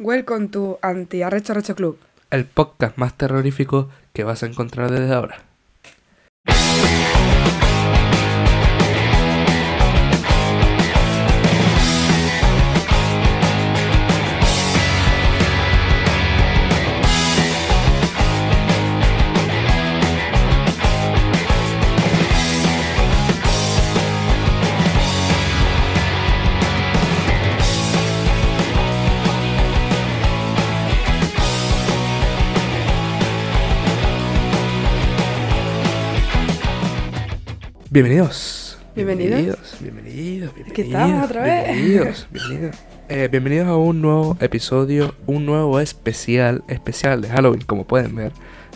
Welcome to Anti Arrecho Arrecho Club. El podcast más terrorífico que vas a encontrar desde ahora. Bienvenidos. Bienvenidos. Bienvenidos, bienvenidos, bienvenidos. Aquí estamos otra vez. Bienvenidos, bienvenidos. Eh, bienvenidos a un nuevo episodio, un nuevo especial, especial de Halloween, como pueden ver.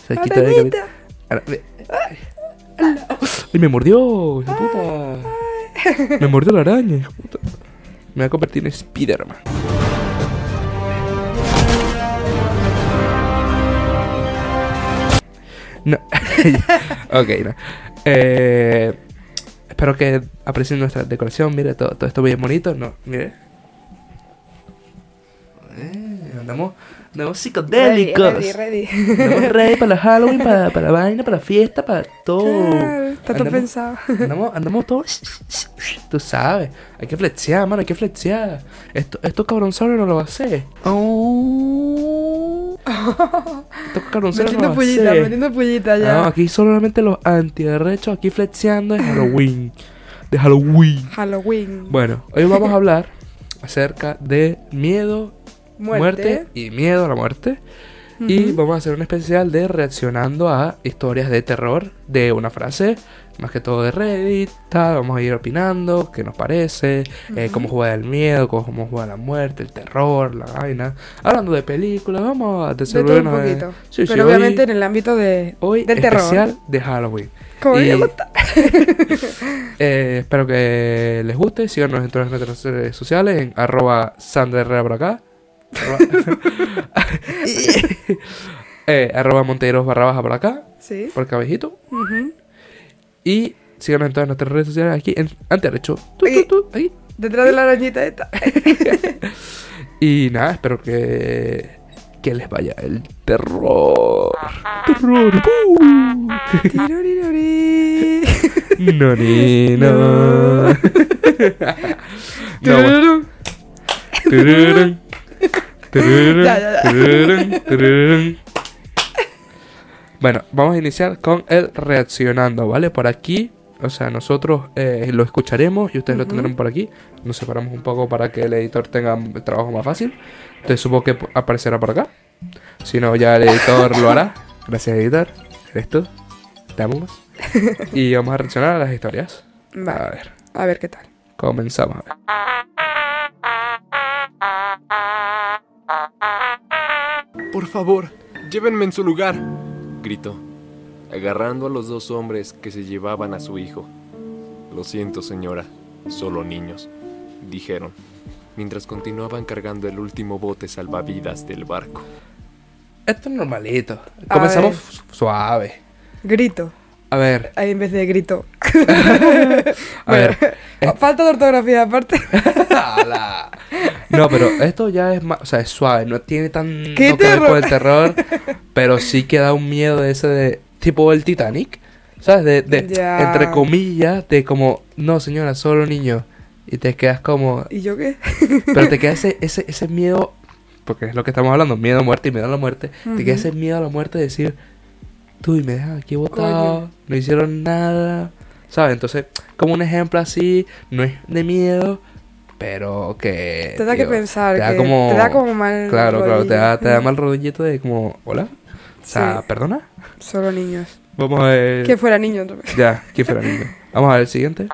De Arañita. Ara- ve- Ay, me mordió, de puta. Me mordió la araña, hijo de puta. Me voy a convertir en Spiderman. No. ok, no. Eh, espero que aprecien nuestra decoración. Mire, todo, todo esto bien bonito. No, mire. Eh, andamos, andamos psicodélicos. Ready, ready, ready. Andamos ready para la Halloween, para, para la vaina, para la fiesta, para todo. Claro, está todo Andamos- pensado. Andamos, andamos todos. Tú sabes, hay que flexear, mano, hay que flexear. Esto, esto cabronzado no lo va a hacer. Oh. Esto cabronzado no metiendo pullita, hacer. metiendo pullita ya. No, aquí solamente los antiarrechos, aquí flexeando de Halloween. De Halloween. Halloween. Bueno, hoy vamos a hablar acerca de miedo, muerte, Muerte. y miedo a la muerte. Y vamos a hacer un especial de reaccionando a historias de terror de una frase, más que todo de Reddit. tal, Vamos a ir opinando, qué nos parece, eh, cómo juega el miedo, cómo juega la muerte, el terror, la vaina. Hablando de películas, vamos a De un desenvolvernos poquito. Sí, sí, Pero obviamente en el ámbito de, Hoy del terror. especial de Halloween. Como y- me gusta. Eh, espero que les guste. Síganos en todas nuestras redes sociales. En arroba Sandra Herrera por acá. Arroba, eh, arroba Monteros barra baja por acá. Sí. Por cabejito. Ujú. Y síganos en todas nuestras redes sociales aquí en Antiarrecho. Tu, tu, Ahí. Detrás de la arañita esta. Y nada, espero que, que les vaya el terror. Terror. No, ni, no. no. Ya, ya, ya. Tururún. Tururún. Bueno, vamos a iniciar con el reaccionando, ¿vale? Por aquí, o sea, nosotros eh, lo escucharemos y ustedes lo Ujú. tendrán por aquí. Nos separamos un poco para que el editor tenga el trabajo más fácil. Entonces supongo que aparecerá por acá. Si no, ya el editor lo hará. Gracias, editor. Eres tú. Te amamos. Y vamos a reaccionar a las historias. A Vale. ver, A ver qué tal. comenzamos. A ver. Por favor, llévenme en su lugar, gritó, agarrando a los dos hombres que se llevaban a su hijo. Lo siento, señora, solo niños, dijeron, mientras continuaban cargando el último bote salvavidas del barco. Esto es normalito. Comenzamos suave. Grito. A ver, Ahí en vez de grito. a ver. Falta de ortografía aparte. No, pero esto ya es más, o sea, es suave, no tiene tanto ¿Qué que ver terror? con el terror, pero sí que da un miedo de ese de tipo el Titanic, ¿sabes? De, de Ya. entre comillas, de como, no señora, solo niño. Y te quedas como, ¿Y yo qué? pero te queda ese, ese, ese miedo, porque es lo que estamos hablando, miedo a muerte y miedo a la muerte, te queda ese miedo a la muerte de decir, tú y me dejan aquí botado, no hicieron nada, ¿sabes? Entonces, como un ejemplo así, no es de miedo, pero que... Te da que pensar. te da que como- Te da como mal. Claro, claro, te da, te da rodillo. mal rodillito de como, hola, o sea, Sí. perdona. Solo niños. Vamos a ver... Que fuera niño otra vez. Ya, ¿quién fuera niño? Vamos a ver el siguiente.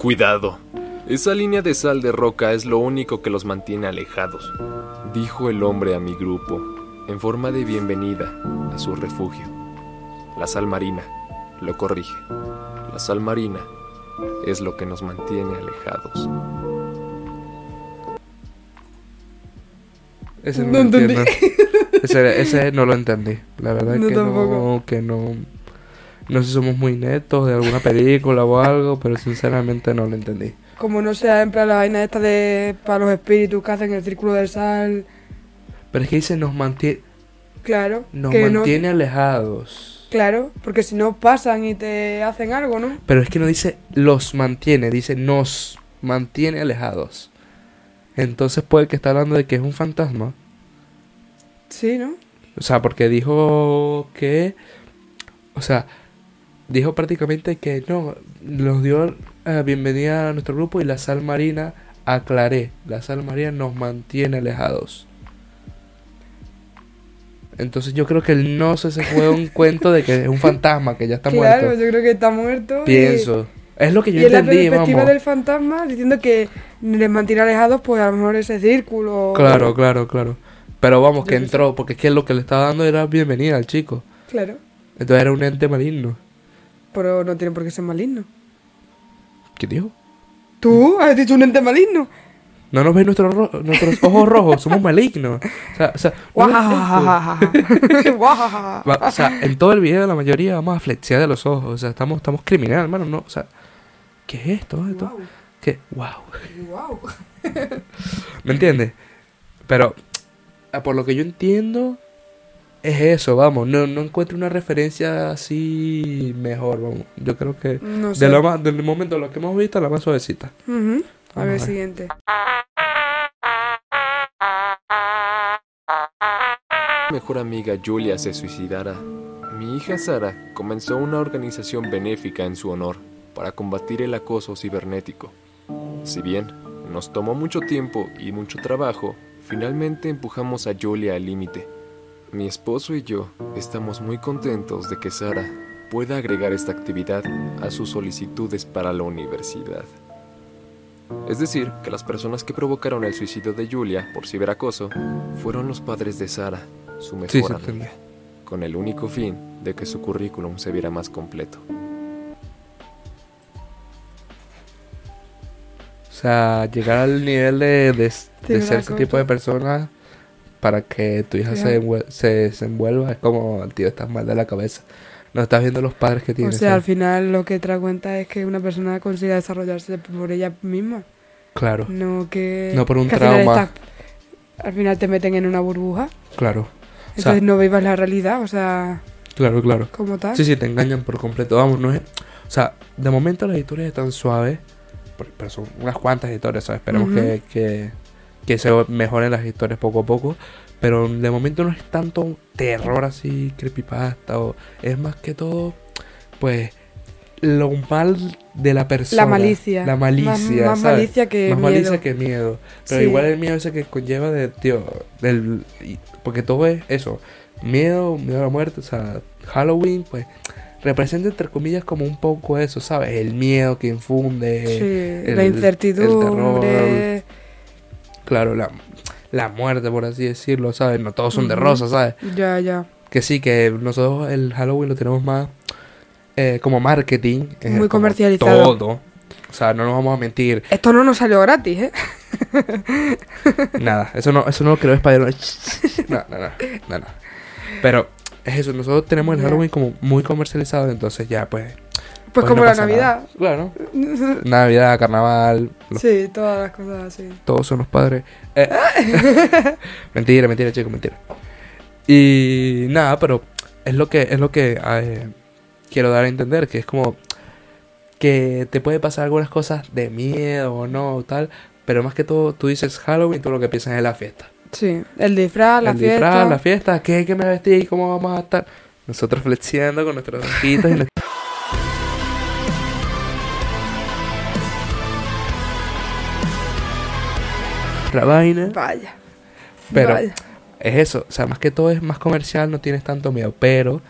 Cuidado, esa línea de sal de roca es lo único que los mantiene alejados, dijo el hombre a mi grupo, en forma de bienvenida a su refugio. La sal marina, lo corrige. La sal marina es lo que nos mantiene alejados. Ese No no, lo entendí. entiendo. Ese, ese no lo entendí. La verdad No que tampoco. no, que no. No sé si somos muy netos de alguna película o algo, pero sinceramente no lo entendí. Como no sea en plan la vaina esta de para los espíritus que hacen el círculo de sal. Pero es que dice nos mantiene, Claro. nos que no- mantiene alejados. claro, porque si no pasan y te hacen algo, ¿no? Pero es que no dice los mantiene, dice nos mantiene alejados. Entonces puede que está hablando de que es un fantasma. Sí, ¿no? O sea, porque dijo que. O sea, dijo prácticamente que no. Nos dio eh, bienvenida a nuestro grupo y la sal marina, aclaré, la sal marina nos mantiene alejados. Entonces yo creo que el no se se fue un cuento de que es un fantasma, que ya está claro, muerto. yo creo que está muerto. y- Pienso. Es lo que yo Y en la entendí, perspectiva vamos. del fantasma, diciendo que les mantiene alejados, pues a lo mejor ese círculo. Claro, claro, claro. Pero vamos, Yo que entró, porque es que lo que le estaba dando era bienvenida al chico. Claro. Entonces era un ente maligno. Pero no tiene por qué ser maligno. ¿Qué dijo? ¿Tú? ¿Has dicho un ente maligno? No nos ven nuestros, ro- nuestros ojos rojos, somos malignos. O sea, o sea, no o sea, en todo el video la mayoría vamos a flexear de los ojos. O sea, estamos, estamos criminal, hermano. No, o sea, ¿qué es esto? esto? Guau, ¿Qué? Wow. guau. ¿Me entiendes? Pero, ah, por lo que yo entiendo, es eso, vamos. No, no encuentro una referencia así mejor, vamos. Yo creo que No sé. de lo más, del momento lo que hemos visto, la más suavecita. Ver, a ver. siguiente. mejor amiga Julia se suicidara, mi hija Sara comenzó una organización benéfica en su honor para combatir el acoso cibernético. Si bien nos tomó mucho tiempo y mucho trabajo, finalmente empujamos a Julia al límite. Mi esposo y yo estamos muy contentos de que Sara pueda agregar esta actividad a sus solicitudes para la universidad. Es decir, que las personas que provocaron el suicidio de Julia por ciberacoso fueron los padres de Sara, su mejor Sí, amiga, con el único fin de que su currículum se viera más completo. O sea, llegar al nivel de, de, de ser ese tipo de persona para que tu hija se, se desenvuelva es como, tío, estás mal de la cabeza. No estás viendo los padres que O tienes. sea, al ¿sabes? final lo que trae cuenta es que una persona consiga desarrollarse por ella misma. Claro, No que. No por un que al final trauma. estás- al final te meten en una burbuja. claro. O sea, Entonces no vivas la realidad, o sea, claro, claro. como tal. Sí, sí, te engañan por completo. Vamos, no es. O sea, de momento las historias están suaves. Pero son unas cuantas historias, ¿sabes? Esperemos Ujú. que, que, que se mejoren las historias poco a poco. Pero de momento no es tanto un terror así, creepypasta. O, es más que todo, pues, lo mal de la persona. La malicia. La malicia. Más, más ¿sabes? malicia que Más miedo. malicia que miedo. Pero Sí. igual el miedo ese que conlleva de, tío, del, porque todo es eso, miedo, miedo a la muerte, o sea, Halloween, pues, representa entre comillas como un poco eso, ¿sabes? El miedo que infunde, Sí, el- la el incertidumbre. Claro, la, la muerte, por así decirlo, ¿sabes? No todos son de rosa, ¿sabes? Ya, ya. Que sí, que nosotros el Halloween lo tenemos más eh, como marketing. eh, Muy comercializado. Todo. O sea, no nos vamos a mentir. Esto no nos salió gratis, ¿eh? Nada, eso no, eso no lo creo Spider-Man. No, no, no, no, no. Pero es eso, nosotros tenemos el. Halloween como muy comercializado, entonces ya pues. Pues pues como no la Navidad. nada. Claro. Navidad, carnaval, los- Sí, todas las cosas así. todos son los padres. Eh, mentira, mentira, chicos, mentira. Y nada, pero es lo que es lo que eh, quiero dar a entender, que es como que te puede pasar algunas cosas de miedo o no, tal, pero más que todo tú dices Halloween, tú lo que piensas es la fiesta. Sí, el disfraz, la el fiesta. disfraz, la fiesta, ¿qué, qué me vestí? ¿Cómo vamos a estar? Nosotros flexiando con nuestros ojitos y nuestra... vaina. Vaya. Pero vaya. es eso, o sea, más que todo es más comercial, no tienes tanto miedo, pero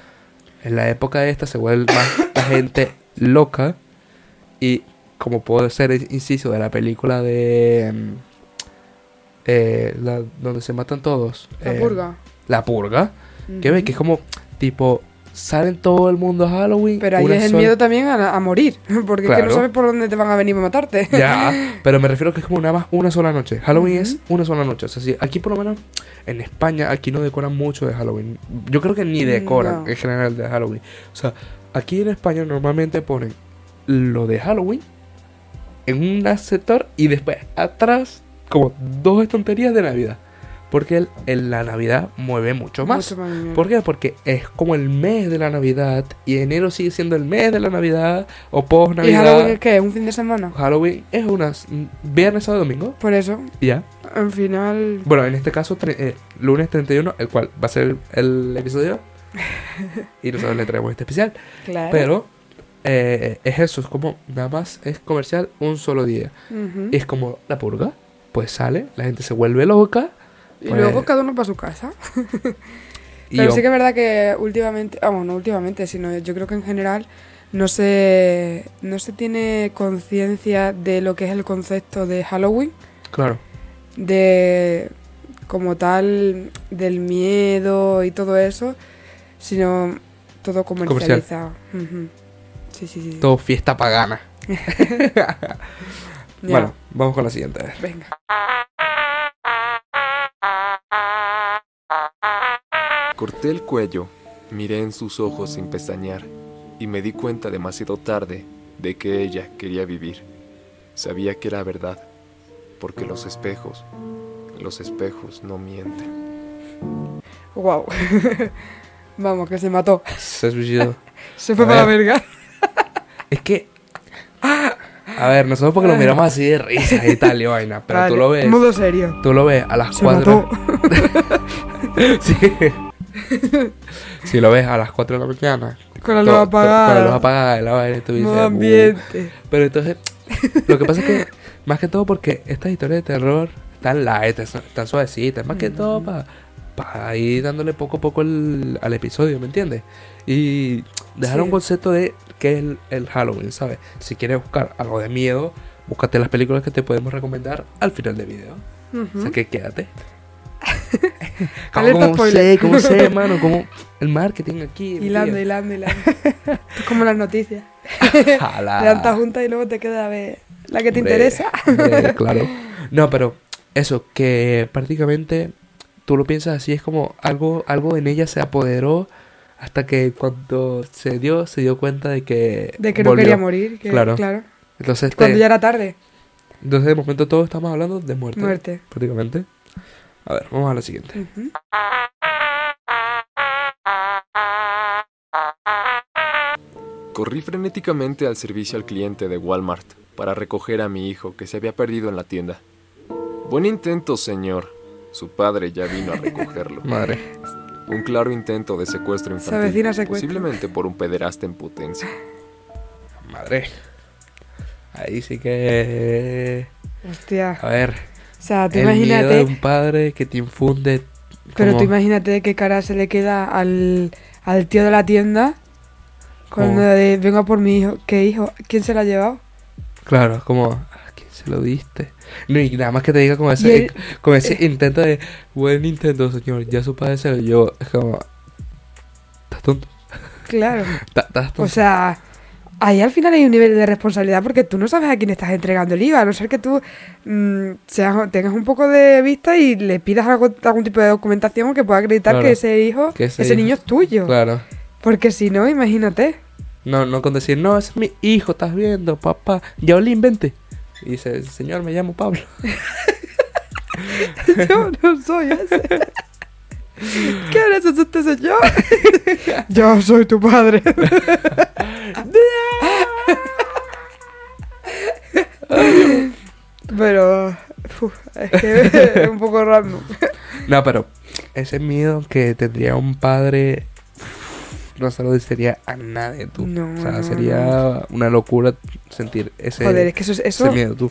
en la época de esta se vuelve más la gente loca y como puede ser el inciso de la película de mm, eh, la- donde se matan todos, La eh, purga. la purga, que ves que es como tipo salen todo el mundo a Halloween, Pero ahí es el sola- miedo también a, a morir. Porque es que Claro. no sabes por dónde te van a venir a matarte. Ya, pero me refiero que es como una, más- una sola noche. Halloween es una sola noche. O sea, sí, aquí por lo menos en España, aquí no decoran mucho de Halloween. Yo creo que ni Mm, decoran no. en general de Halloween. O sea, aquí en España normalmente ponen lo de Halloween en un sector y después atrás como dos estanterías de Navidad. Porque el, el- la Navidad mueve mucho más. Mucho más dinero. ¿Por qué? Porque es como el mes de la Navidad y enero sigue siendo el mes de la Navidad o post ¿Y Halloween Navidad. es qué? ¿Un fin de semana? Halloween es unas viernes, sábado, domingo. Por eso, Ya. al final... Bueno, en este caso, eh, lunes 31, el cual va a ser el, el episodio. y nosotros le traemos este especial. Claro. Pero eh, es eso, es como nada más es comercial un solo día. Y es como la purga, pues sale, la gente se vuelve loca. Y pues, luego cada uno para su casa. Pero yo- sí que es verdad que últimamente, vamos, no últimamente, sino yo creo que en general no se, no se tiene conciencia de lo que es el concepto de Halloween, Claro, de como tal, del miedo y todo eso, sino todo Comercial. comercializado. Ujú. Sí, sí, sí. todo fiesta pagana. Bueno, vamos con la siguiente. Venga. Corté el cuello, miré en sus ojos sin pestañear y me di cuenta demasiado tarde de que ella quería vivir. Sabía que era verdad, porque los espejos, los espejos no mienten. Wow. vamos, que se mató. Se suicidó. Se fue A para la ver. verga. es que. A ver, nosotros porque lo miramos así de risa y tal y vaina, pero tú lo ves. Modo serio. Tú lo ves a las Se 4. mató. sí. si lo ves a las 4 de la mañana. Con la luz apagada. Con la luz apagada y la vaina, y tú dices. Modo "Uh". ambiente. Pero entonces, lo que pasa es que, más que todo porque estas historias de terror están light, están suavecitas, más que todo para ir dándole poco a poco el- al episodio, ¿me entiendes? Y dejar Sí. un concepto de qué es el, el Halloween, ¿sabes? Si quieres buscar algo de miedo, búscate las películas que te podemos recomendar al final del video. O sea que quédate. ¿Cómo spoiler. sé? ¿Cómo sé, mano? ¿Cómo el marketing aquí? Hilando, hilando, hilando. es como las noticias. Todas juntas y luego te queda a ver la que te Hombre, interesa. hombre, claro. No, pero eso, que prácticamente tú lo piensas así, es como algo, algo en ella se apoderó hasta que cuando se dio, se dio cuenta de que. De que no quería morir. que- Claro. claro. Entonces, te- Cuando ya era tarde. entonces, de momento, todos estamos hablando de muerte. Muerte. Prácticamente. A ver, vamos a la siguiente. Corrí frenéticamente al servicio al cliente de Walmart para recoger a mi hijo que se había perdido en la tienda. Buen intento, señor. Su padre ya vino a recogerlo. Madre. Un claro intento de secuestro Se infantil. secuestro. Posiblemente por un pederasta en potencia. Madre. Ahí sí que. Hostia. A ver. O sea, tú el miedo de imagínate. un padre que te infunde. Pero como- tú imagínate qué cara se le queda al, al tío de la tienda cuando de, venga por mi hijo. ¿Qué hijo? ¿Quién se lo ha llevado? Claro, como, ¿a quién se lo diste? No, y nada más que te diga como Y ese, él- como ese intento de, buen intento, señor, ya su padre se lo llevó. Es como, ¿estás tonto? Claro. ¿Estás estás tonto? O sea, ahí al final hay un nivel de responsabilidad porque tú no sabes a quién estás entregando el IVA, a no ser que tú mm, seas- tengas un poco de vista y le pidas algo- algún tipo de documentación que pueda acreditar Claro. que ese hijo, Que ese ese, hijo- niño es tuyo. claro. Porque si no, imagínate. No, no con decir, no, ese es mi hijo, estás viendo, papá. Ya le invente. Y dice, señor, me llamo Pablo. Yo no soy ese. ¿Qué eres este señor? Yo soy tu padre. Pero uf, es que es un poco raro. No, pero ese miedo que tendría un padre no se lo desearía a nadie tú. No, o sea, no, sería una locura sentir ese, Joder, es que eso, es- ese eso miedo tú.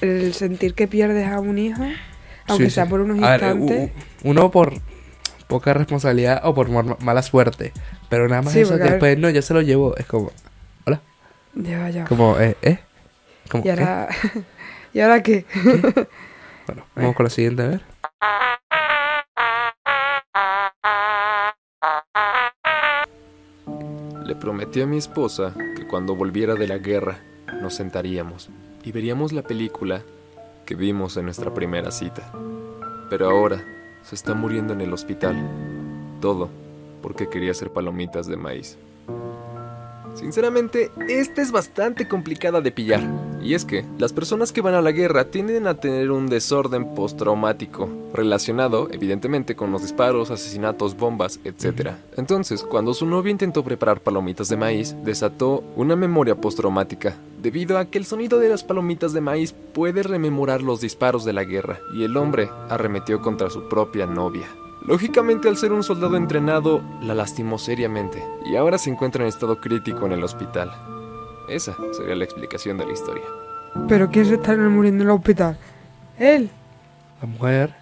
el sentir que pierdes a un hijo, aunque Sí, sea sí. por unos A instantes. uno por poca responsabilidad o por ma- mala suerte. Pero nada más Sí, eso que después, no, ya se lo llevo. Es como, Ya, ya. como, eh, ¿eh? Como, Y ¿eh? ahora, ¿y ahora qué? Bueno, vamos con la siguiente, a ver. Le prometí a mi esposa que cuando volviera de la guerra nos sentaríamos y veríamos la película que vimos en nuestra primera cita. Pero ahora se está muriendo en el hospital. Todo porque quería hacer palomitas de maíz. Sinceramente, esta es bastante complicada de pillar. Y es que las personas que van a la guerra tienden a tener un desorden postraumático, relacionado evidentemente con los disparos, asesinatos, bombas, etc. Entonces, cuando su novia intentó preparar palomitas de maíz, desató una memoria postraumática, debido a que el sonido de las palomitas de maíz puede rememorar los disparos de la guerra, y el hombre arremetió contra su propia novia. Lógicamente, al ser un soldado entrenado, la lastimó seriamente, y ahora se encuentra en estado crítico en el hospital. Esa sería la explicación de la historia. ¿Pero quién se está muriendo en el hospital? Él. La mujer.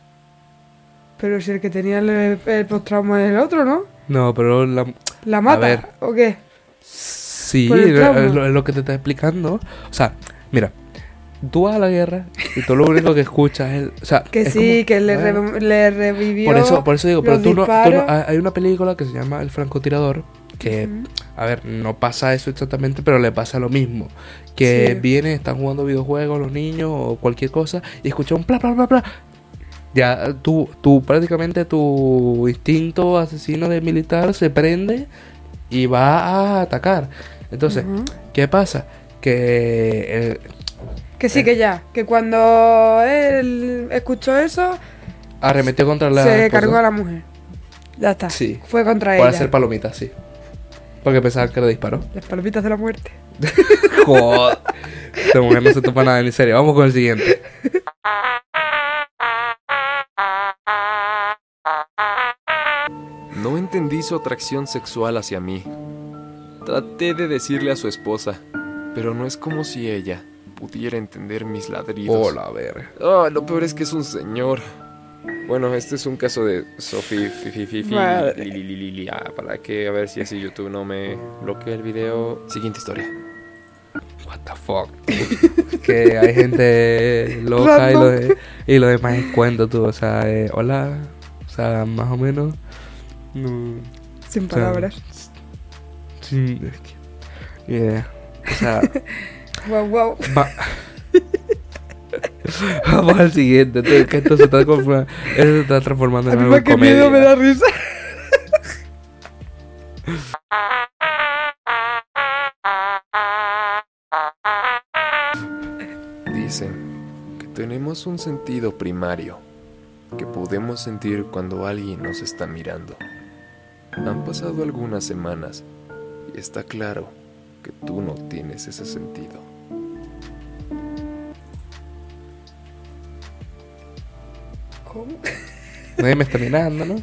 Pero si el que tenía el, el postrauma es el otro, ¿no? No, pero la. ¿La mata? ver. ¿O qué? Sí, es lo, que te está explicando. O sea, mira, tú vas a la guerra y tú lo único que escuchas es. O sea, Que es sí, como- que le, re- le revivió. por eso, por eso digo, pero tú no, tú hay una película que se llama El francotirador que, a ver, no pasa eso exactamente, pero le pasa lo mismo. Que Sí. viene, están jugando videojuegos los niños o cualquier cosa y escucha un bla bla bla bla. Ya tú, tú prácticamente tu instinto asesino de militar se prende y va a atacar. Entonces. ¿qué pasa? Que eh, Que sí, que ya. Que cuando él escuchó eso, arremetió contra la se esposa cargó a la mujer. Ya está. Sí. Fue contra por ella. hacer palomitas, sí. Porque pensaba que le disparó. Las palomitas de la muerte. Joder. Esta mujer no se topa nada en serio. Vamos con el siguiente. No entendí su atracción sexual hacia mí. Traté de decirle a su esposa, pero no es como si ella pudiera entender mis ladridos. Hola, verga. Ah, lo peor es que es un señor. Bueno, este es un caso de Sophie. Ah, para que a ver si así YouTube no me bloquea el video. Siguiente historia. What the fuck. que hay gente loca y lo, de- y lo demás es cuento, tú. O sea, eh, hola. O sea, más o menos. No. Sin o sea, palabras. que- yeah. O sea, Wow, wow. Va- Vamos al siguiente, esto se está, conforma- esto se está transformando en algo que miedo me comedia. da risa. Dicen que tenemos un sentido primario que podemos sentir cuando alguien nos está mirando. Han pasado algunas semanas y está claro que tú no tienes ese sentido. Nadie me está mirando, ¿no?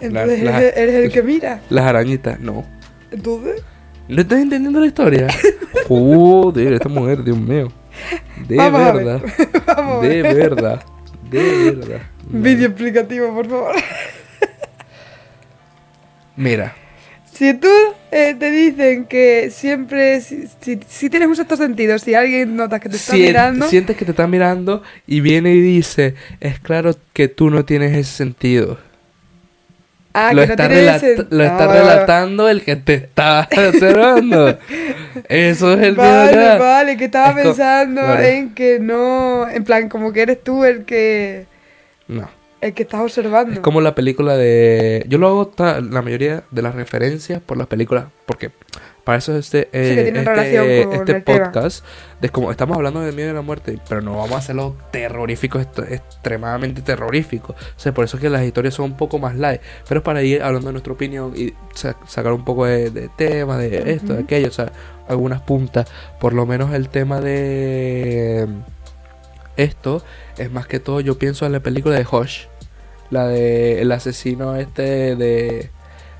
Entonces la- eres, eres el que mira. Las arañitas, no. Entonces. ¿No estás entendiendo la historia? Joder, esta mujer, Dios mío. De Vamos verdad. Vamos De ver. verdad. De verdad. Vídeo explicativo, por favor. Mira, Si tú eh, te dicen que siempre, si, si, si tienes un sexto sentido, si alguien notas que te está sien- mirando, sientes que te están mirando y viene y dice, es claro que tú no tienes ese sentido. ah, lo, que no está relat- ese- lo está Ah, vale, vale. relatando el que te está observando. Eso es el Vale, acá. vale, que estaba Es pensando vale. en que no, en plan, como que eres tú el que, No. El que estás observando. Es como la película de... Yo lo hago la mayoría de las referencias por las películas, porque para eso este, eh, este, con este podcast, de como estamos hablando del miedo y la muerte, pero no vamos a hacerlo terrorífico, esto- extremadamente terrorífico. O sea, por eso es que las historias son un poco más light, pero es para ir hablando de nuestra opinión y sa- sacar un poco de, de tema, de esto, de aquello, o sea, algunas puntas. Por lo menos el tema de esto es más que todo, yo pienso en la película de Hush. La de el asesino este de...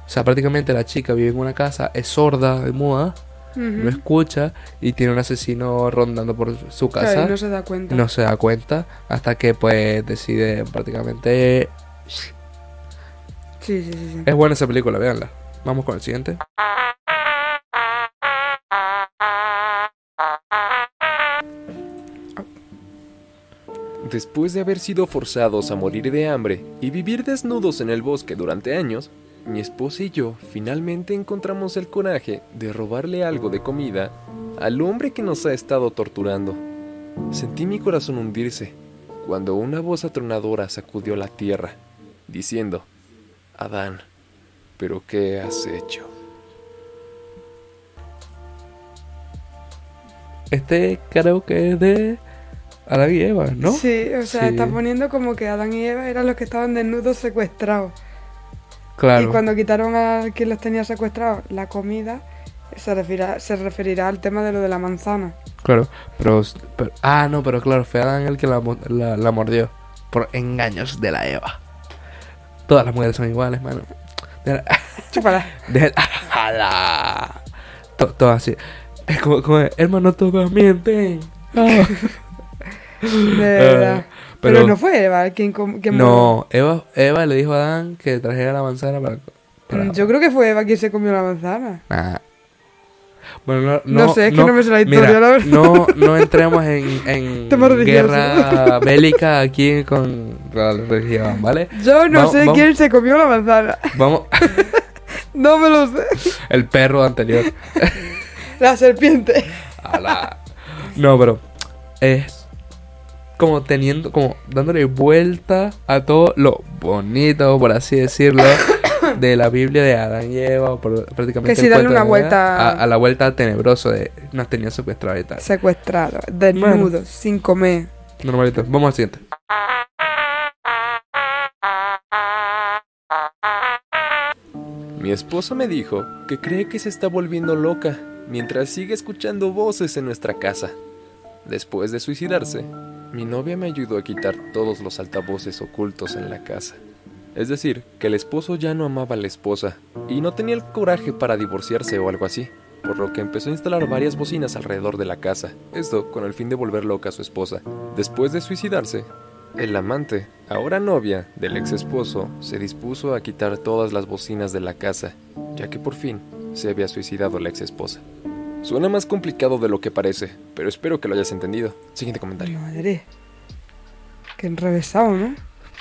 O sea, prácticamente la chica vive en una casa, es sorda, es muda, no escucha y tiene un asesino rondando por su Claro, casa. y no se da cuenta. no se da cuenta hasta que pues decide prácticamente... Sí, sí, sí. sí. Es buena esa película, véanla. Vamos con el siguiente. Después de haber sido forzados a morir de hambre y vivir desnudos en el bosque durante años, mi esposa y yo finalmente encontramos el coraje de robarle algo de comida al hombre que nos ha estado torturando. Sentí mi corazón hundirse cuando una voz atronadora sacudió la tierra, diciendo, Adán, ¿pero qué has hecho? este creo que de Adán y Eva, ¿no? Sí, o sea, Sí. está poniendo como que Adán y Eva eran los que estaban desnudos secuestrados. Claro. Y cuando quitaron a quien los tenía secuestrados la comida, se referirá, se referirá al tema de lo de la manzana. Claro, pero, pero- Ah, no, pero claro, fue Adán el que la, mo- la- la mordió. Por engaños de la Eva. Todas las mujeres son iguales, mano. De- Chúpala. de-. To- Todo así. Es como, como hermano, todos mienten. Ah. De verdad. pero, pero- no fue Eva quien, quien No, Eva, Eva le dijo a Adán que trajera la manzana para. Yo creo que fue Eva quien se comió la manzana. Nah. Bueno, no, no, sé, es que no me sé la historia, mira, la verdad. No, no entremos en, en guerra bélica aquí con la religión, ¿vale? Yo no Vamos- sé vamos- quién se comió la manzana. Vamos, No me lo sé. el perro anterior. La serpiente. No, pero es como teniendo, como dándole vuelta a todo lo bonito, por así decirlo, de la Biblia de Adán y Eva, o por- prácticamente. Que sí, darle una vuelta- A, a la vuelta tenebroso de nos tenían secuestrado y tal. Secuestrado, desnudo, sin comer. Normalito. Vamos al siguiente. Mi esposa me dijo que cree que se está volviendo loca mientras sigue escuchando voces en nuestra casa. Después de suicidarse, mi novia me ayudó a quitar todos los altavoces ocultos en la casa. Es decir, que el esposo ya no amaba a la esposa y no tenía el coraje para divorciarse o algo así, por lo que empezó a instalar varias bocinas alrededor de la casa, esto con el fin de volver loca a su esposa. Después de suicidarse, el amante, ahora novia del ex esposo, se dispuso a quitar todas las bocinas de la casa, ya que por fin se había suicidado la ex esposa. Suena más complicado de lo que parece, pero espero que lo hayas entendido. Siguiente comentario. Madre. Qué enrevesado, ¿no?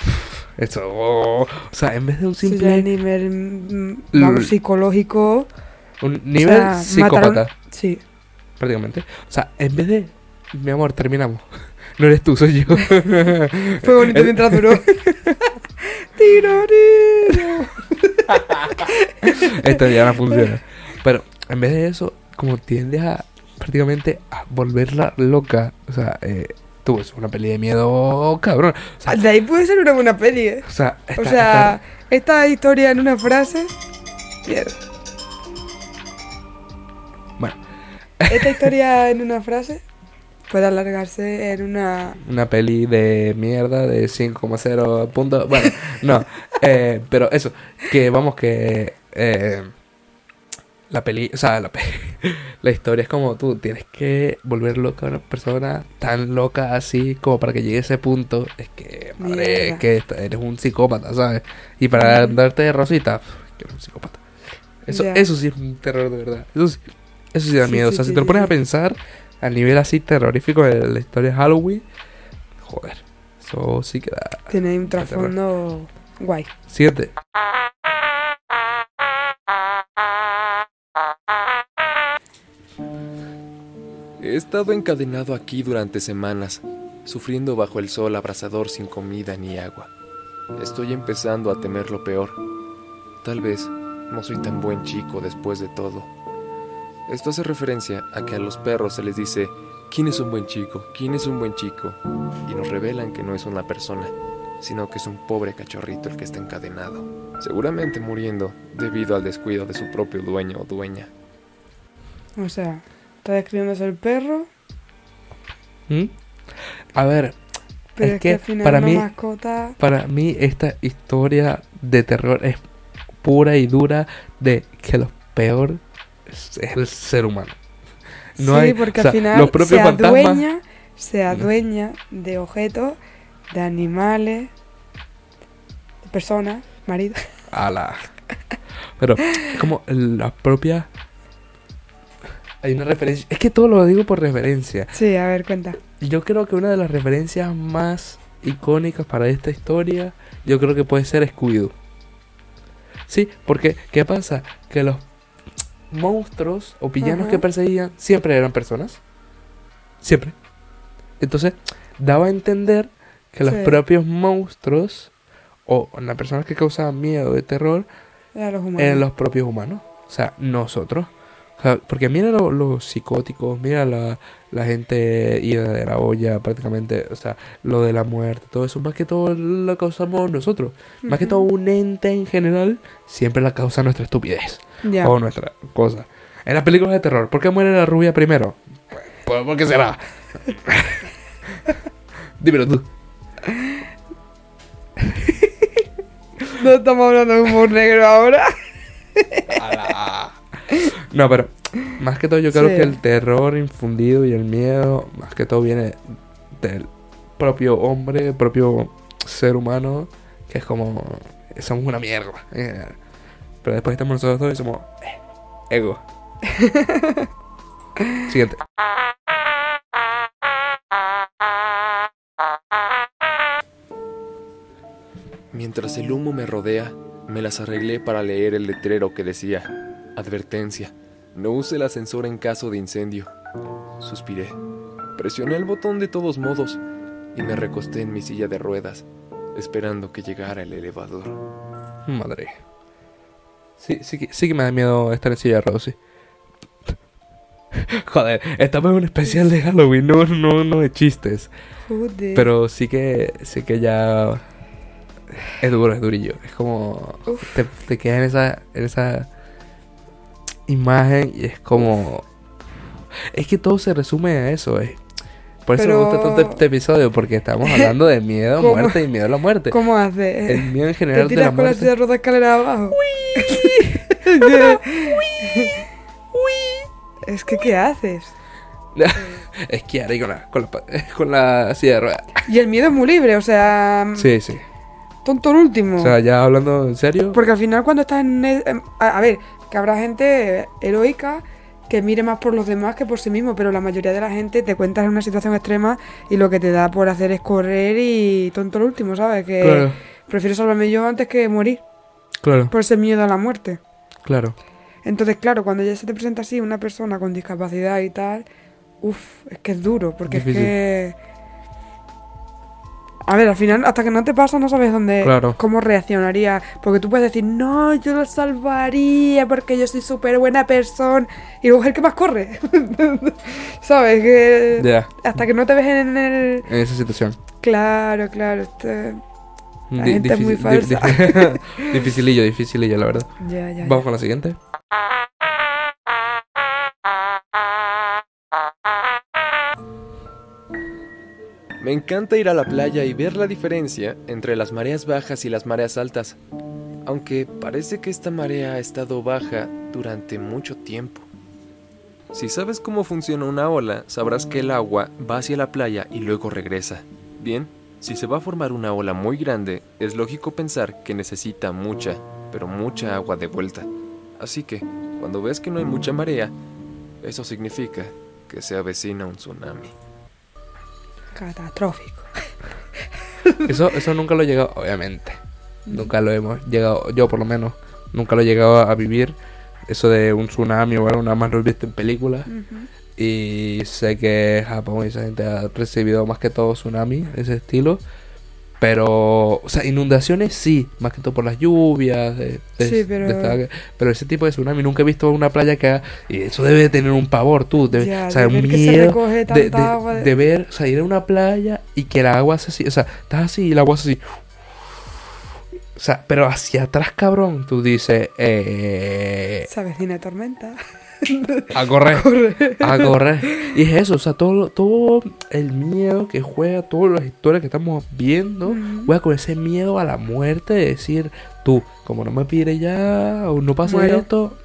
Eso, oh, o sea, en vez de un simple es nivel mm, vamos, psicológico. un nivel o sea, psicópata, mataron- Sí. prácticamente. O sea, en vez de mi amor, terminamos. No eres tú, soy yo. Fue bonito mientras duró. Tiroriro. Esto ya no funciona. Pero en vez de eso, como tiendes a prácticamente a volverla loca, o sea, eh, tú es una peli de miedo, cabrón. O sea, De ahí puede ser una buena peli, ¿eh? o sea, O está- sea, esta historia en una frase. Mierda. bueno, Esta historia en una frase puede alargarse en una. una peli de mierda de 5,0 puntos. Bueno, no, eh, pero eso, que vamos que eh, la peli, o sea, la, pe- la historia es como tú tienes que volver loca a una persona tan loca así como para que llegue a ese punto. Es que, madre, Mierda. es que eres un psicópata, ¿sabes? Y para darte de rosita, que eres un psicópata. Eso, eso sí es un terror de verdad. Eso sí, eso sí da Sí, miedo. sí, o sea, sí, si te lo pones a pensar a nivel así terrorífico de la historia de Halloween, joder, eso sí que da. Tiene un trasfondo guay. Siguiente. He estado encadenado aquí durante semanas, sufriendo bajo el sol abrasador sin comida ni agua. Estoy empezando a temer lo peor. Tal vez no soy tan buen chico después de todo. Esto hace referencia a que a los perros se les dice, ¿quién es un buen chico? ¿quién es un buen chico? Y nos revelan que no es una persona, sino que es un pobre cachorrito el que está encadenado, seguramente muriendo debido al descuido de su propio dueño o dueña. O sea, está describiéndose el perro, ¿Mm? A ver, pero Es es, que, que al final para mí- mascota. para mí esta historia de terror es pura y dura de que lo peor es, el ser humano. No sí, hay, porque o sea, al final los propios se fantasmas- adueña, se adueña de objetos, de animales, de personas, marido. Ala. Pero es como la propia hay una referencia, es que todo lo digo por referencia. Sí, a ver, cuenta. Yo creo que una de las referencias más icónicas para esta historia, yo creo que puede ser Scooby-Doo. Sí, porque ¿qué pasa? Que los monstruos o villanos Ajá. que perseguían siempre eran personas. Siempre. Entonces, daba a entender que los propios monstruos o las personas que causaban miedo y terror Era los humanos. eran los propios humanos. O sea, nosotros. O sea, porque mira lo- los psicóticos, mira la, la gente ida de la olla prácticamente, o sea, lo de la muerte, todo eso, más que todo lo causamos nosotros. Más que todo un ente en general, siempre la causa nuestra estupidez Ya. o nuestra cosa. En las películas de terror, ¿por qué muere la rubia primero? Pues, ¿por qué será? Dímelo tú. No estamos hablando de humor negro ahora. No, pero más que todo yo creo Sí. que el terror infundido y el miedo, más que todo viene del propio hombre, propio ser humano, que es como, somos una mierda. Pero después estamos nosotros dos y somos eh, ego. Siguiente. Mientras el humo me rodea, me las arreglé para leer el letrero que decía, advertencia, no use el ascensor en caso de incendio. Suspiré, presioné el botón de todos modos y me recosté en mi silla de ruedas, esperando que llegara el elevador. Madre. Sí, sí, que- sí que me da miedo estar en silla de ruedas, sí. Joder, estamos en un especial de Halloween, no, no, no de chistes. Joder. Pero sí que, sí que ya es duro, es durillo. Es como Uf. te, te quedas en esa, en esa imagen y es como es que todo se resume a eso. Es, por eso Pero- me gusta tanto este episodio porque estamos hablando de miedo a muerte y miedo a la muerte. ¿Cómo haces? El miedo en ¿Te general de la tiras con la silla ruedas escalera abajo? es que, ¿qué haces? Esquiar ahí con la, con la, con la silla de ruedas. Y el miedo es muy libre, o sea, Sí, sí. tonto el último. O sea, ya hablando en serio. Porque al final cuando estás en... el- a, a ver, que habrá gente heroica que mire más por los demás que por sí mismo, pero la mayoría de la gente te cuentas en una situación extrema y lo que te da por hacer es correr y tonto el último, ¿sabes? Que Claro, prefiero salvarme yo antes que morir claro, por ese miedo a la muerte. claro. Entonces, claro, cuando ya se te presenta así una persona con discapacidad y tal, uff, es que es duro, porque Difícil. es que... A ver, al final, hasta que no te pasa, no sabes dónde, Claro. cómo reaccionaría. Porque tú puedes decir, no, yo lo salvaría porque yo soy súper buena persona. Y luego es el que más corre. ¿Sabes? Que Ya, hasta que no te ves en el... en esa situación. Claro, claro. este- La gente es muy falsa. di- dificilillo, dificilillo, la verdad. Ya, ya. Vamos con la siguiente. Me encanta ir a la playa y ver la diferencia entre las mareas bajas y las mareas altas, aunque parece que esta marea ha estado baja durante mucho tiempo. Si sabes cómo funciona una ola, sabrás que el agua va hacia la playa y luego regresa. Bien, si se va a formar una ola muy grande, es lógico pensar que necesita mucha, pero mucha agua de vuelta. Así que, cuando ves que no hay mucha marea, eso significa que se avecina un tsunami. Catastrófico. Eso, eso nunca lo he llegado, obviamente. Nunca lo hemos llegado, yo por lo menos, nunca lo he llegado a vivir. Eso de un tsunami o algo, nada más lo he visto en películas. Y sé que Japón y esa gente ha recibido más que todo tsunami, ese estilo. Pero, o sea, inundaciones sí, más que todo por las lluvias. De, de- Sí, pero- de pero ese tipo de tsunami nunca he visto una playa que haga. Y eso debe de tener un pavor, tú. Debe, Ya, o sea, de un se miedo agua de- de ver, o sea, ir a una playa y que el agua hace así. O sea, estás así y el agua hace así. O sea, pero hacia atrás, cabrón, tú dices, eh, Se avecina tormenta. A correr, a correr. Y es eso, o sea, todo, todo el miedo que juega, todas las historias que estamos viendo, juega con ese miedo a la muerte de decir, tú, como no me pide ya, o no pasa Muero. esto,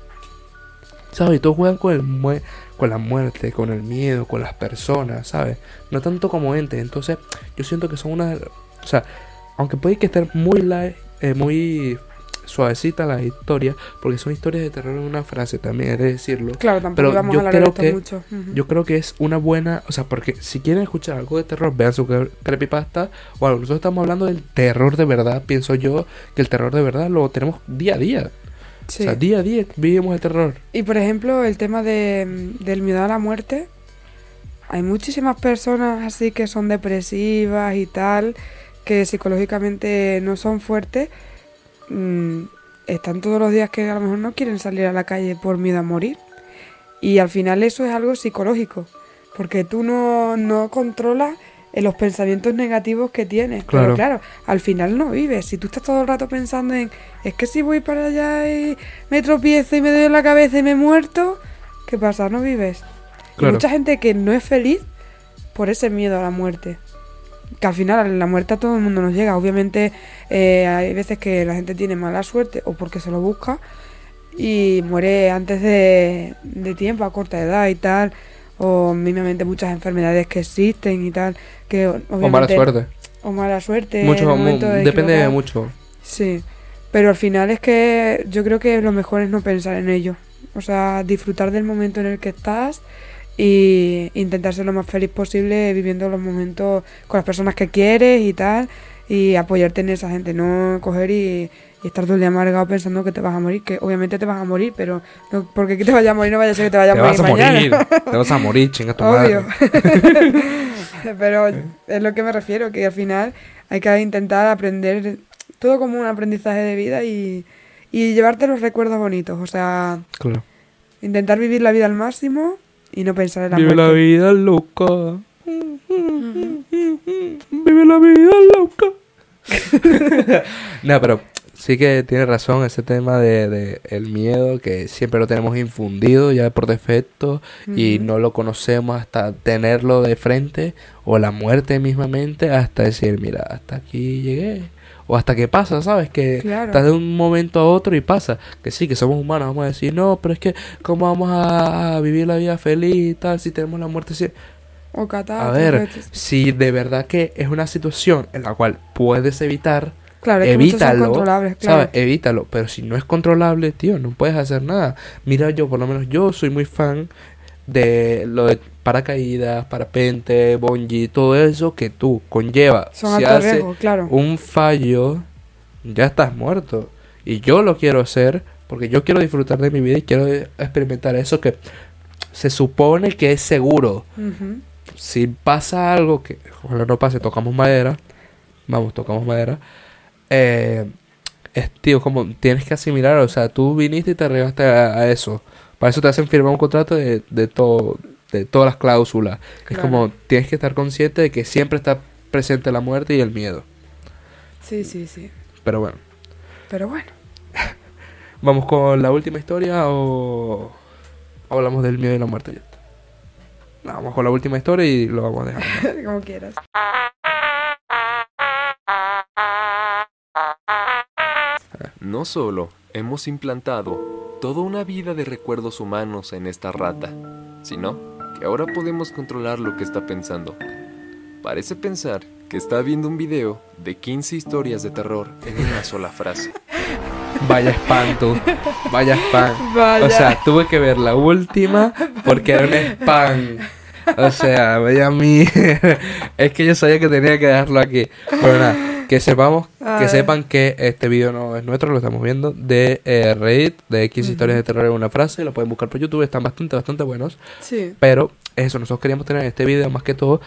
¿sabes? Y todos juegan con, el con la muerte, con el miedo, con las personas, ¿sabes? No tanto como entes. Entonces, yo siento que son una. O sea, aunque puede que estén muy light, eh, muy suavecita la historia, porque son historias de terror en una frase también, de decirlo. Claro, tampoco Pero vamos yo a creo que- mucho. Yo creo que es una buena, o sea, porque si quieren escuchar algo de terror, vean su cre- creepypasta o algo. Nosotros estamos hablando del terror de verdad, pienso yo, que el terror de verdad lo tenemos día a día. Sí. O sea, día a día vivimos el terror. Y por ejemplo, el tema de, del miedo a la muerte. Hay muchísimas personas así que son depresivas y tal, que psicológicamente no son fuertes. Mm, están todos los días que a lo mejor no quieren salir a la calle por miedo a morir. Y al final eso es algo psicológico, porque tú no, no controlas eh, los pensamientos negativos que tienes. Claro. Pero claro, al final no vives. Si tú estás todo el rato pensando en, es que si voy para allá y me tropiezo y me doy en la cabeza y me he muerto, ¿qué pasa? No vives. Y mucha gente que no es feliz por ese miedo a la muerte. Que al final la muerte a todo el mundo nos llega. Obviamente eh, hay veces que la gente tiene mala suerte o porque se lo busca y muere antes de, de tiempo, a corta edad y tal. O mismamente muchas enfermedades que existen y tal. Que obviamente, O mala suerte. O mala suerte. Mucho, mu- de depende de mucho. Sí, pero al final es que yo creo que lo mejor es no pensar en ello. O sea, disfrutar del momento en el que estás y intentar ser lo más feliz posible viviendo los momentos con las personas que quieres y tal y apoyarte en esa gente, no coger y, y estar todo el día amargado pensando que te vas a morir, que obviamente te vas a morir, pero no, porque que te vayas a morir no vaya a ser que te vayas Te a morir vas a mañana. morir. Te vas a morir, chinga tu Obvio. madre. Pero es lo que me refiero, que al final hay que intentar aprender todo como un aprendizaje de vida y, y llevarte los recuerdos bonitos. O sea, Claro. intentar vivir la vida al máximo y no pensar en la Vive la vida loca. Vive la vida loca. no, pero sí que tiene razón ese tema de, de el miedo que siempre lo tenemos infundido ya por defecto y no lo conocemos hasta tenerlo de frente o la muerte mismamente hasta decir, mira, hasta aquí llegué. O hasta que pasa, ¿sabes? Que Claro. estás de un momento a otro y pasa. Que sí, que somos humanos, vamos a decir, no, pero es que, ¿cómo vamos a vivir la vida feliz y tal si tenemos la muerte? así?". O A ver, si de verdad que es una situación en la cual puedes evitar, Claro, evítalo, claro. ¿sabes? Evítalo. Pero si no es controlable, tío, no puedes hacer nada. Mira, yo, por lo menos yo soy muy fan de lo de paracaídas, parapente, bungee, todo eso que tú conlleva. Son si hace riesgo, claro. un fallo, ya estás muerto. Y yo lo quiero hacer porque yo quiero disfrutar de mi vida y quiero experimentar eso que se supone que es seguro. Si pasa algo que ojalá no pase, tocamos madera. Vamos, tocamos madera. Eh, es, tío, como tienes que asimilar, o sea, tú viniste y te arriesgaste a, a eso. Para eso te hacen firmar un contrato de, de todo, de todas las cláusulas. Es Claro. como tienes que estar consciente de que siempre está presente la muerte y el miedo. Sí, sí, sí. Pero bueno, Pero bueno, vamos con la última historia o hablamos del miedo y la muerte? No, vamos con la última historia y lo vamos a dejar. como quieras. No solo hemos implantado toda una vida de recuerdos humanos en esta rata, sino que ahora podemos controlar lo que está pensando. Parece pensar que está viendo un video de 15 historias de terror en una sola frase. Vaya spam tú. Vaya spam. Vaya. O sea, tuve que ver la última porque era un spam. O sea, vaya mí. es que yo sabía que tenía que dejarlo aquí. Pero nada, que sepamos, A que ver. sepan que este video no es nuestro, lo estamos viendo de eh, Reddit, de 15 historias de terror en una frase. Lo pueden buscar por YouTube, están bastante, bastante buenos. Sí. Pero eso, nosotros queríamos tener este video más que todo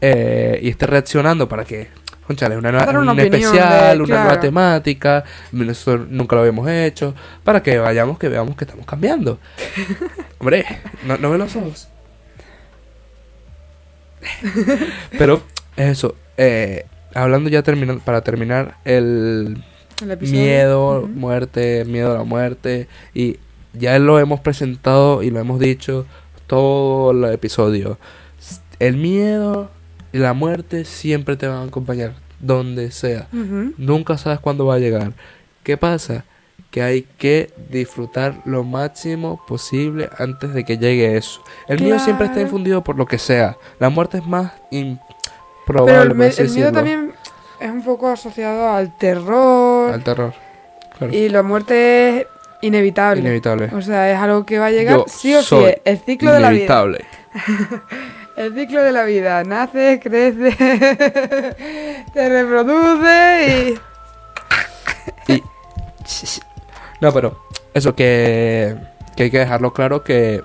eh, y esté reaccionando para que, conchale, una, nueva- una un especial, de- una nueva claro. temática. Nosotros nunca lo habíamos hecho. Para que vayamos, que veamos que estamos cambiando. Hombre, no, no ve los ojos. Pero eso, eh, hablando ya terminando, para terminar el miedo, muerte, miedo a la muerte. Y ya lo hemos presentado y lo hemos dicho todo el episodio. El miedo y la muerte siempre te van a acompañar, donde sea. Nunca sabes cuándo va a llegar. ¿Qué pasa? Que hay que disfrutar lo máximo posible antes de que llegue eso. El miedo siempre está infundido por lo que sea. La muerte es más Pero el, me- miedo también es un poco asociado al terror. Al terror. Claro. Y la muerte es inevitable. Inevitable. O sea, es algo que va a llegar Yo sí o sí. El ciclo de la vida. Inevitable. El ciclo de la vida. Naces, creces, te reproduces y... Y... No, pero eso que, que hay que dejarlo claro que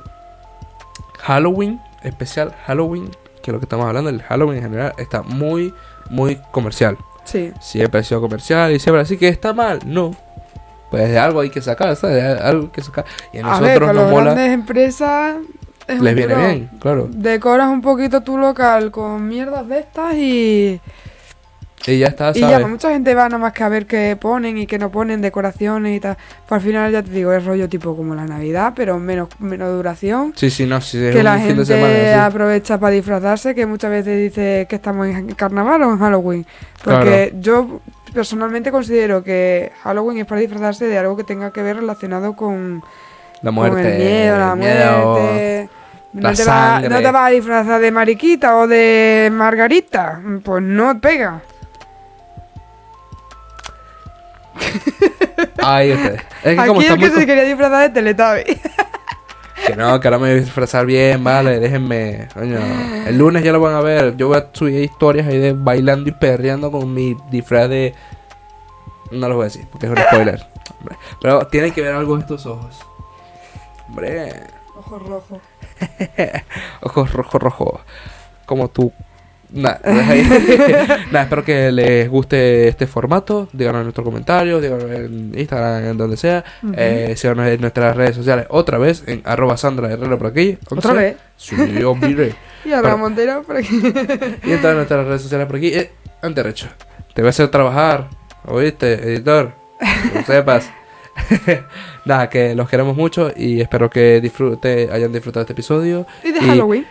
Halloween, especial Halloween, que es lo que estamos hablando, el Halloween en general, está muy, muy comercial. Sí. Siempre ha sido comercial y siempre así que está mal, no. Pues de algo hay que sacar, ¿sabes? De algo hay que sacar. Y a A nosotros ver, nos las mola, grandes empresas... es les viene bien, claro. Decoras un poquito tu local con mierdas de estas y... Y ya está, Y ya, ¿sabes? pues mucha gente va nada más que a ver qué ponen y qué no ponen, decoraciones y tal. Pues al final ya te digo, es rollo tipo como la Navidad, pero menos, menos duración. Sí, sí, no, sí, es que un la fin de gente sí. aprovecha para disfrazarse, que muchas veces dice que estamos en carnaval o en Halloween. Porque yo personalmente considero que Halloween es para disfrazarse de algo que tenga que ver relacionado con, La con muerte. el miedo, la el muerte. no, te va- sangre. no te vas a disfrazar de mariquita o de margarita. Pues no pega. Ay, este. Es que como Aquí el que se quería disfrazar de Teletubby. Que no, que ahora me voy a disfrazar bien, vale, déjenme. Coño, el lunes ya lo van a ver. Yo voy a subir historias ahí de bailando y perreando con mi disfraz de. No lo voy a decir, porque es un spoiler. Hombre. Pero tienen que ver algo en estos ojos. Hombre, Ojo rojo. ojos rojo, rojo. Como tú. Nada. Nada, espero que les guste este formato. Díganos en nuestros comentarios, díganos en Instagram, en donde sea. eh, síganos en nuestras redes sociales otra vez en arroba Sandra Herrera por aquí. ¿Otra vez? Sí. Y a Pero- la Montero por aquí. Y en todas nuestras redes sociales por aquí. Eh, derecho. Te voy a hacer trabajar. ¿Oíste, editor? Que lo sepas. Nada, que los queremos mucho y espero que disfrute, hayan disfrutado este episodio. Y de Halloween.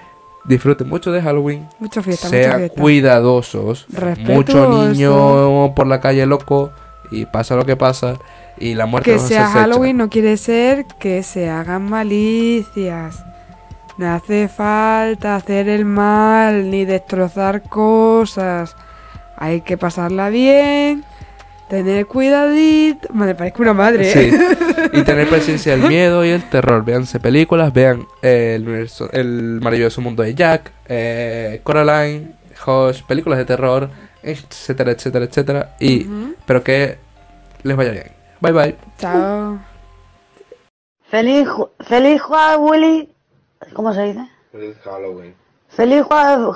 Disfruten mucho de Halloween. Mucha fiesta, mucha Sean fiesta. cuidadosos. Mucho niño por la calle loco. Y pasa lo que pasa. Y la muerte Que nos sea. Halloween no quiere ser que se hagan malicias. No hace falta hacer el mal ni destrozar cosas. Hay que pasarla bien, tener cuidadito. Me parezco una madre. ¿eh? Sí. Y tener presencia del miedo y el terror. Véanse películas, vean eh, el, universo- el maravilloso mundo de Jack, eh, Coraline, Hush, películas de terror, etcétera, etcétera, etcétera. Y Ujú. espero que les vaya bien. Bye bye. Chao. Feliz, feliz Halloween. ¿Cómo se dice? Halloween. Feliz Halloween.